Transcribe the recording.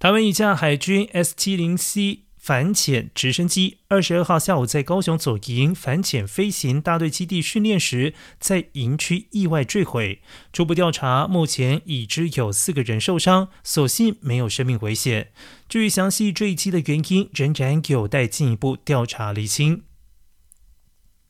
台湾一架海军 s 七零 c 反潜直升机二十二号下午在高雄左营反潜飞行大队基地训练时在营区意外坠毁。初步调查目前已知有四个人受伤所幸没有生命危险。至于详细坠机的原因仍然有待进一步调查厘清。